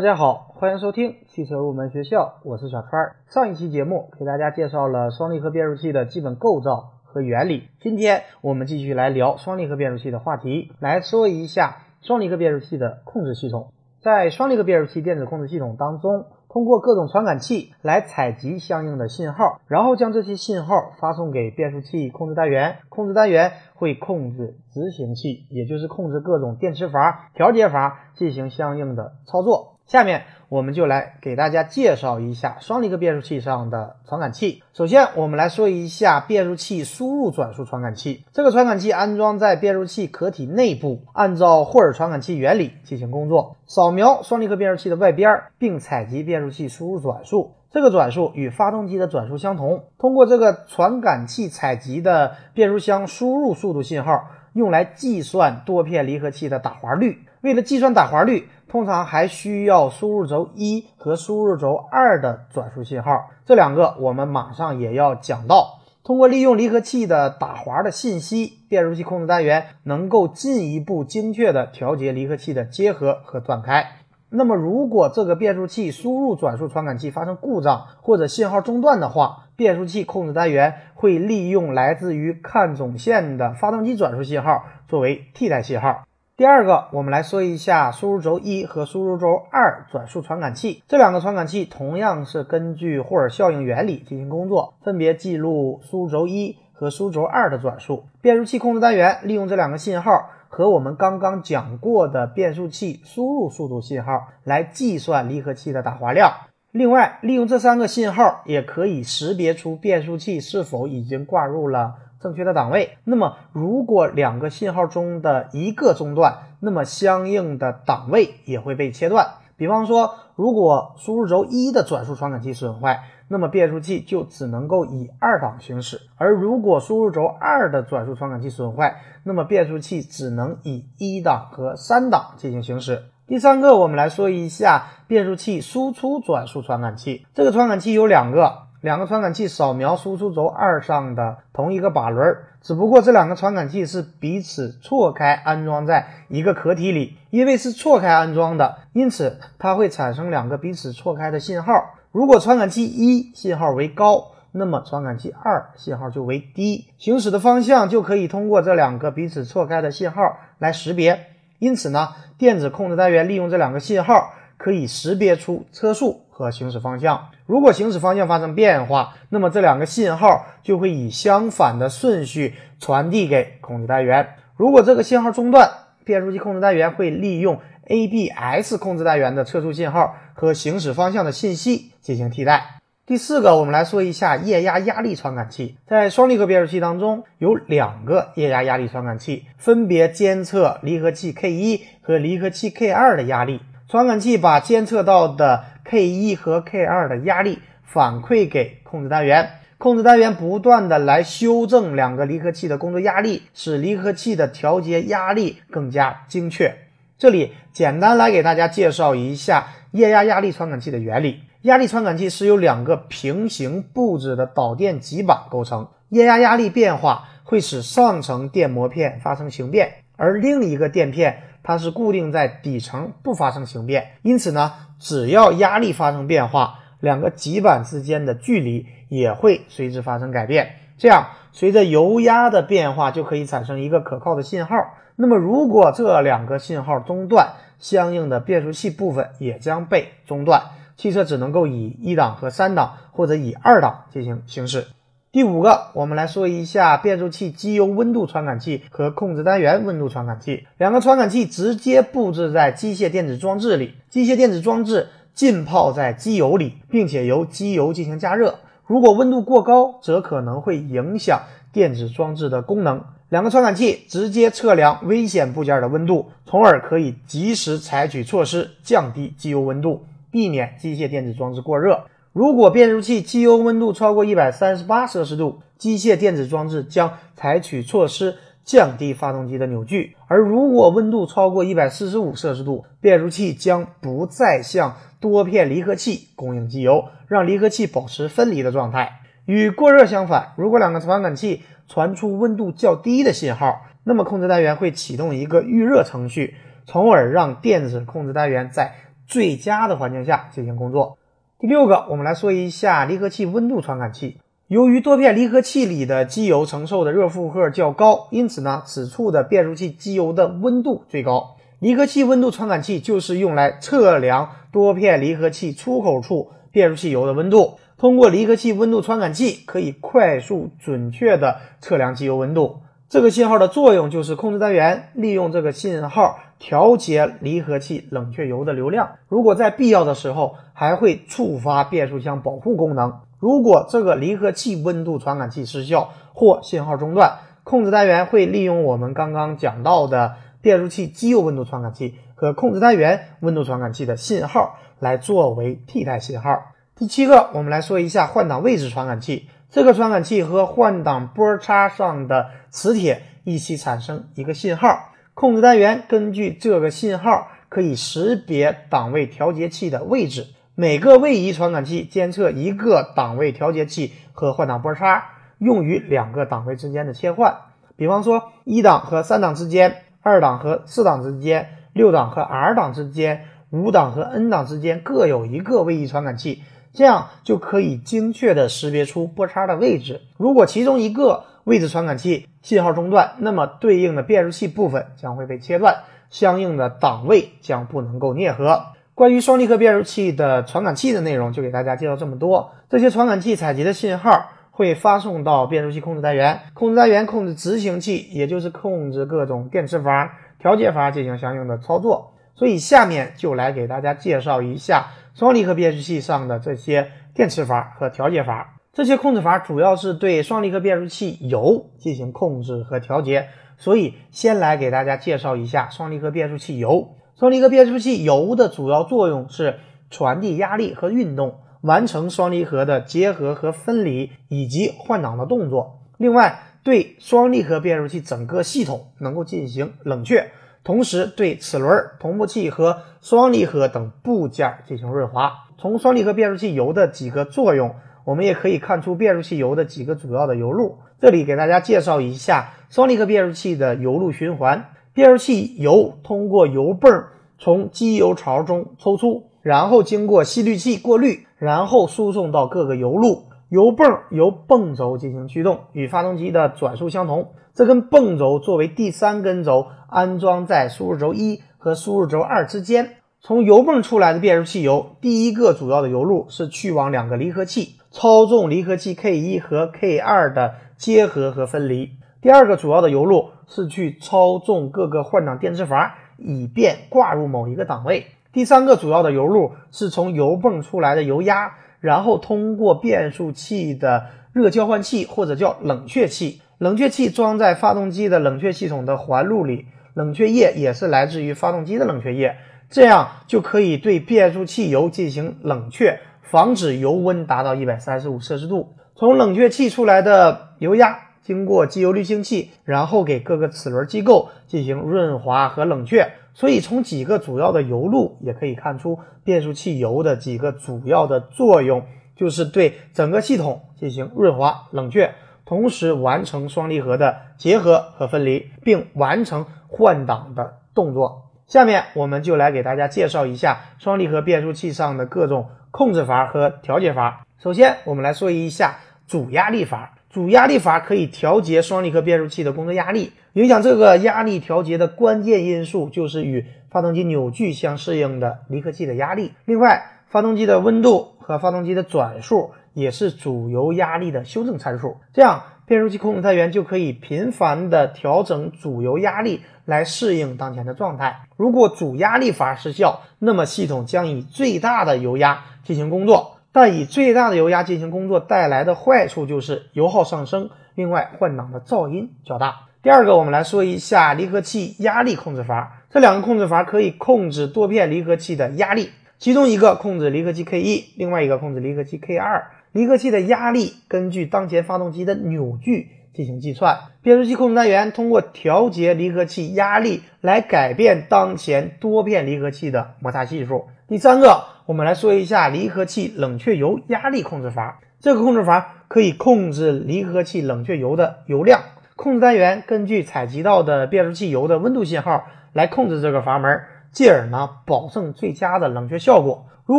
大家好，欢迎收听汽车入门学校，我是小川。上一期节目给大家介绍了双离合变速器的基本构造和原理，今天我们继续来聊双离合变速器的话题，来说一下双离合变速器的控制系统。在双离合变速器电子控制系统当中。通过各种传感器来采集相应的信号，然后将这些信号发送给变速器控制单元，控制单元会控制执行器，也就是控制各种电磁阀、调节阀进行相应的操作。下面我们就来给大家介绍一下双离合变速器上的传感器。首先，我们来说一下变速器输入转速传感器。这个传感器安装在变速器壳体内部，按照霍尔传感器原理进行工作，扫描双离合变速器的外边，并采集变速器输入转速。这个转速与发动机的转速相同。通过这个传感器采集的变速箱输入速度信号，用来计算多片离合器的打滑率。为了计算打滑率，通常还需要输入轴一和输入轴二的转速信号，这两个我们马上也要讲到。通过利用离合器的打滑的信息，变速器控制单元能够进一步精确的调节离合器的结合和断开。那么，如果这个变速器输入转速传感器发生故障或者信号中断的话，变速器控制单元会利用来自于看总线的发动机转速信号作为替代信号。第二个，我们来说一下输入轴一和输入轴二转速传感器。这两个传感器同样是根据霍尔效应原理进行工作，分别记录输入轴一和输入轴二的转速。变速器控制单元利用这两个信号和我们刚刚讲过的变速器输入速度信号来计算离合器的打滑量。另外，利用这三个信号也可以识别出变速器是否已经挂入了。正确的档位。那么，如果两个信号中的一个中断，那么相应的档位也会被切断。比方说，如果输入轴一的转速传感器损坏，那么变速器就只能够以二档行驶；而如果输入轴二的转速传感器损坏，那么变速器只能以一档和三档进行行驶。第三个，我们来说一下变速器输出转速传感器。这个传感器有两个。两个传感器扫描输出轴二上的同一个把轮，只不过这两个传感器是彼此错开安装在一个壳体里。因为是错开安装的，因此它会产生两个彼此错开的信号。如果传感器一信号为高，那么传感器二信号就为低，行驶的方向就可以通过这两个彼此错开的信号来识别。因此呢，电子控制单元利用这两个信号。可以识别出车速和行驶方向。如果行驶方向发生变化，那么这两个信号就会以相反的顺序传递给控制单元。如果这个信号中断，变速器控制单元会利用 ABS 控制单元的测速信号和行驶方向的信息进行替代。第四个，我们来说一下液压压力传感器。在双离合变速器当中，有两个液压压力传感器，分别监测离合器 K1 和离合器 K2 的压力。传感器把监测到的 K 一和 K 二的压力反馈给控制单元，控制单元不断的来修正两个离合器的工作压力，使离合器的调节压力更加精确。这里简单来给大家介绍一下液压压力传感器的原理。压力传感器是由两个平行布置的导电极板构成，液压压力变化会使上层电膜片发生形变，而另一个垫片。它是固定在底层，不发生形变，因此呢，只要压力发生变化，两个极板之间的距离也会随之发生改变。这样，随着油压的变化，就可以产生一个可靠的信号。那么，如果这两个信号中断，相应的变速器部分也将被中断，汽车只能够以一档和三档，或者以二档进行行驶。第五个，我们来说一下变速器机油温度传感器和控制单元温度传感器。两个传感器直接布置在机械电子装置里，机械电子装置浸泡在机油里，并且由机油进行加热。如果温度过高，则可能会影响电子装置的功能。两个传感器直接测量危险部件的温度，从而可以及时采取措施降低机油温度，避免机械电子装置过热。如果变速器机油温度超过一百三十八摄氏度，机械电子装置将采取措施降低发动机的扭矩；而如果温度超过一百四十五摄氏度，变速器将不再向多片离合器供应机油，让离合器保持分离的状态。与过热相反，如果两个传感器传出温度较低的信号，那么控制单元会启动一个预热程序，从而让电子控制单元在最佳的环境下进行工作。第六个，我们来说一下离合器温度传感器。由于多片离合器里的机油承受的热负荷较高，因此呢，此处的变速器机油的温度最高。离合器温度传感器就是用来测量多片离合器出口处变速器油的温度。通过离合器温度传感器，可以快速准确的测量机油温度。这个信号的作用就是控制单元利用这个信号调节离合器冷却油的流量。如果在必要的时候，还会触发变速箱保护功能。如果这个离合器温度传感器失效或信号中断，控制单元会利用我们刚刚讲到的变速器机油温度传感器和控制单元温度传感器的信号来作为替代信号。第七个，我们来说一下换挡位置传感器。这个传感器和换挡波叉上的磁铁一起产生一个信号，控制单元根据这个信号可以识别档位调节器的位置。每个位移传感器监测一个档位调节器和换挡波叉，用于两个档位之间的切换。比方说，一档和三档之间，二档和四档之间，六档和 R 档之间，五档和 N 档之间各有一个位移传感器，这样就可以精确的识别出波叉的位置。如果其中一个位置传感器信号中断，那么对应的变速器部分将会被切断，相应的档位将不能够啮合。关于双离合变速器的传感器的内容，就给大家介绍这么多。这些传感器采集的信号会发送到变速器控制单元，控制单元控制执行器，也就是控制各种电磁阀、调节阀进行相应的操作。所以下面就来给大家介绍一下双离合变速器上的这些电磁阀和调节阀。这些控制阀主要是对双离合变速器油进行控制和调节，所以先来给大家介绍一下双离合变速器油。双离合变速器油的主要作用是传递压力和运动，完成双离合的结合和分离以及换挡的动作。另外，对双离合变速器整个系统能够进行冷却，同时对齿轮、同步器和双离合等部件进行润滑。从双离合变速器油的几个作用，我们也可以看出变速器油的几个主要的油路。这里给大家介绍一下双离合变速器的油路循环。变速器油通过油泵从机油槽中抽出，然后经过吸滤器过滤，然后输送到各个油路。油泵由泵轴进行驱动，与发动机的转速相同。这根泵轴作为第三根轴，安装在输入轴一和输入轴二之间。从油泵出来的变速器油，第一个主要的油路是去往两个离合器，操纵离合器 K 一和 K 二的结合和分离。第二个主要的油路是去操纵各个换挡电磁阀，以便挂入某一个档位。第三个主要的油路是从油泵出来的油压，然后通过变速器的热交换器或者叫冷却器，冷却器装在发动机的冷却系统的环路里，冷却液也是来自于发动机的冷却液，这样就可以对变速器油进行冷却，防止油温达到一百三十五摄氏度。从冷却器出来的油压。经过机油滤清器，然后给各个齿轮机构进行润滑和冷却。所以从几个主要的油路也可以看出，变速器油的几个主要的作用就是对整个系统进行润滑、冷却，同时完成双离合的结合和分离，并完成换挡的动作。下面我们就来给大家介绍一下双离合变速器上的各种控制阀和调节阀。首先，我们来说一下主压力阀。主压力阀可以调节双离合变速器的工作压力，影响这个压力调节的关键因素就是与发动机扭矩相适应的离合器的压力。另外，发动机的温度和发动机的转速也是主油压力的修正参数。这样，变速器控制单元就可以频繁的调整主油压力来适应当前的状态。如果主压力阀失效，那么系统将以最大的油压进行工作。但以最大的油压进行工作带来的坏处就是油耗上升，另外换挡的噪音较大。第二个，我们来说一下离合器压力控制阀。这两个控制阀可以控制多片离合器的压力，其中一个控制离合器 K 一，另外一个控制离合器 K 二。离合器的压力根据当前发动机的扭矩进行计算。变速器控制单元通过调节离合器压力来改变当前多片离合器的摩擦系数。第三个，我们来说一下离合器冷却油压力控制阀。这个控制阀可以控制离合器冷却油的油量。控制单元根据采集到的变速器油的温度信号来控制这个阀门，进而呢保证最佳的冷却效果。如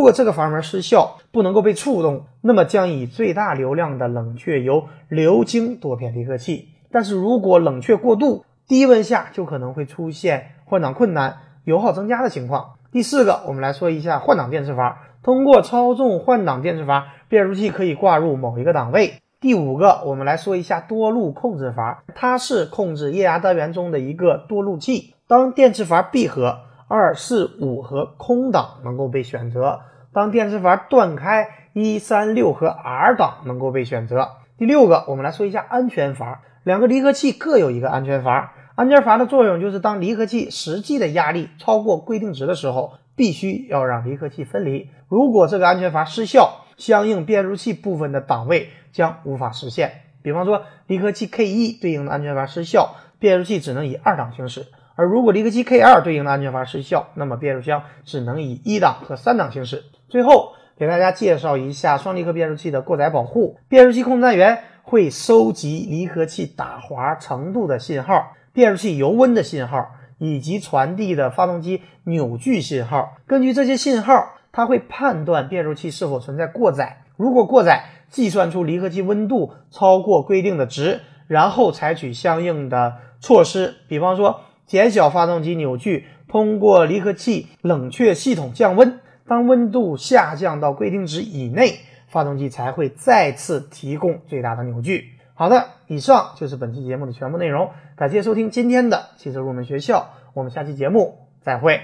果这个阀门失效，不能够被触动，那么将以最大流量的冷却油流经多片离合器。但是如果冷却过度，低温下就可能会出现换挡困难、油耗增加的情况。第四个，我们来说一下换挡电磁阀。通过操纵换挡电磁阀，变速器可以挂入某一个档位。第五个，我们来说一下多路控制阀，它是控制液压单元中的一个多路器。当电磁阀闭合。二四五和空档能够被选择。当电磁阀断开，一三六和 R 档能够被选择。第六个，我们来说一下安全阀。两个离合器各有一个安全阀。安全阀的作用就是当离合器实际的压力超过规定值的时候，必须要让离合器分离。如果这个安全阀失效，相应变速器部分的档位将无法实现。比方说，离合器 K 一对应的安全阀失效，变速器只能以二档行驶。而如果离合器 K 二对应的安全阀失效，那么变速箱只能以一档和三档行驶。最后给大家介绍一下双离合变速器的过载保护。变速器控制单元会收集离合器打滑程度的信号、变速器油温的信号以及传递的发动机扭矩信号。根据这些信号，它会判断变速器是否存在过载。如果过载，计算出离合器温度超过规定的值，然后采取相应的措施，比方说。减小发动机扭矩，通过离合器冷却系统降温。当温度下降到规定值以内，发动机才会再次提供最大的扭矩。好的，以上就是本期节目的全部内容。感谢收听今天的汽车入门学校，我们下期节目再会。